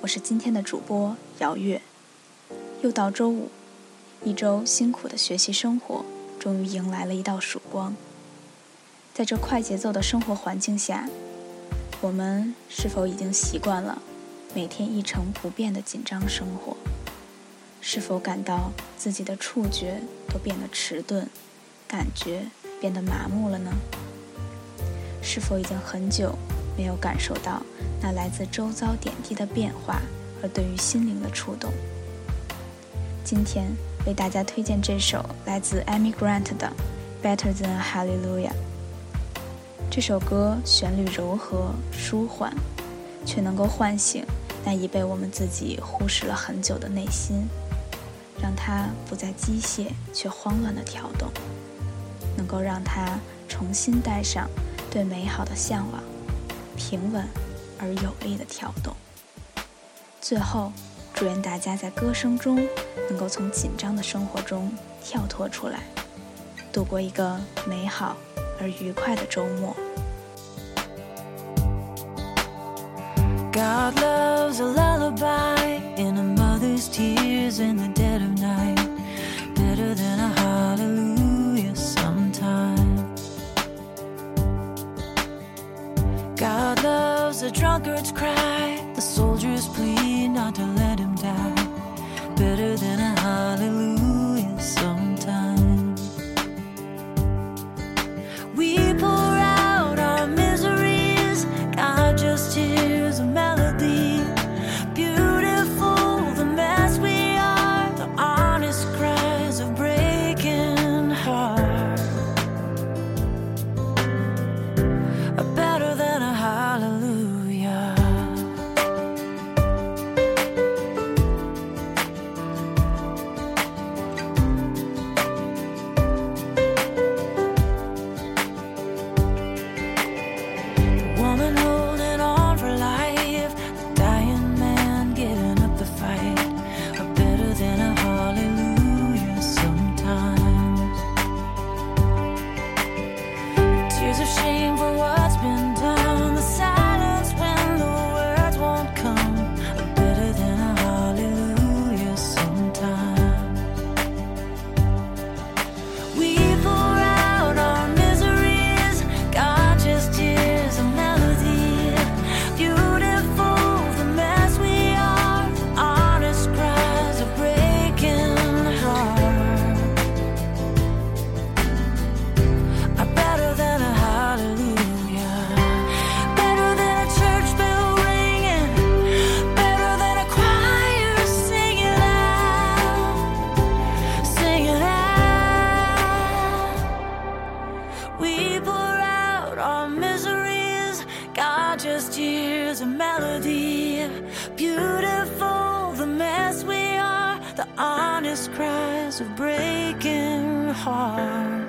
我是今天的主播姚月。又到周五，一周辛苦的学习生活，终于迎来了一道曙光。在这快节奏的生活环境下，我们是否已经习惯了每天一成不变的紧张生活？是否感到自己的触觉都变得迟钝，感觉变得麻木了呢？是否已经很久没有感受到那来自周遭点滴的变化而对于心灵的触动？今天为大家推荐这首来自 Amy Grant 的《Better Than Hallelujah》。这首歌旋律柔和舒缓，却能够唤醒那已被我们自己忽视了很久的内心，让它不再机械却慌乱的跳动，能够让它重新带上对美好的向往，平稳而有力的跳动。最后，祝愿大家在歌声中能够从紧张的生活中跳脱出来，度过一个美好而愉快的周末。God loves a lullaby in a mother's tears in the a drunkard's cry, the soldier's plea not to let him die. Better than melody. Beautiful, the mess we are, the honest cries of breaking heart.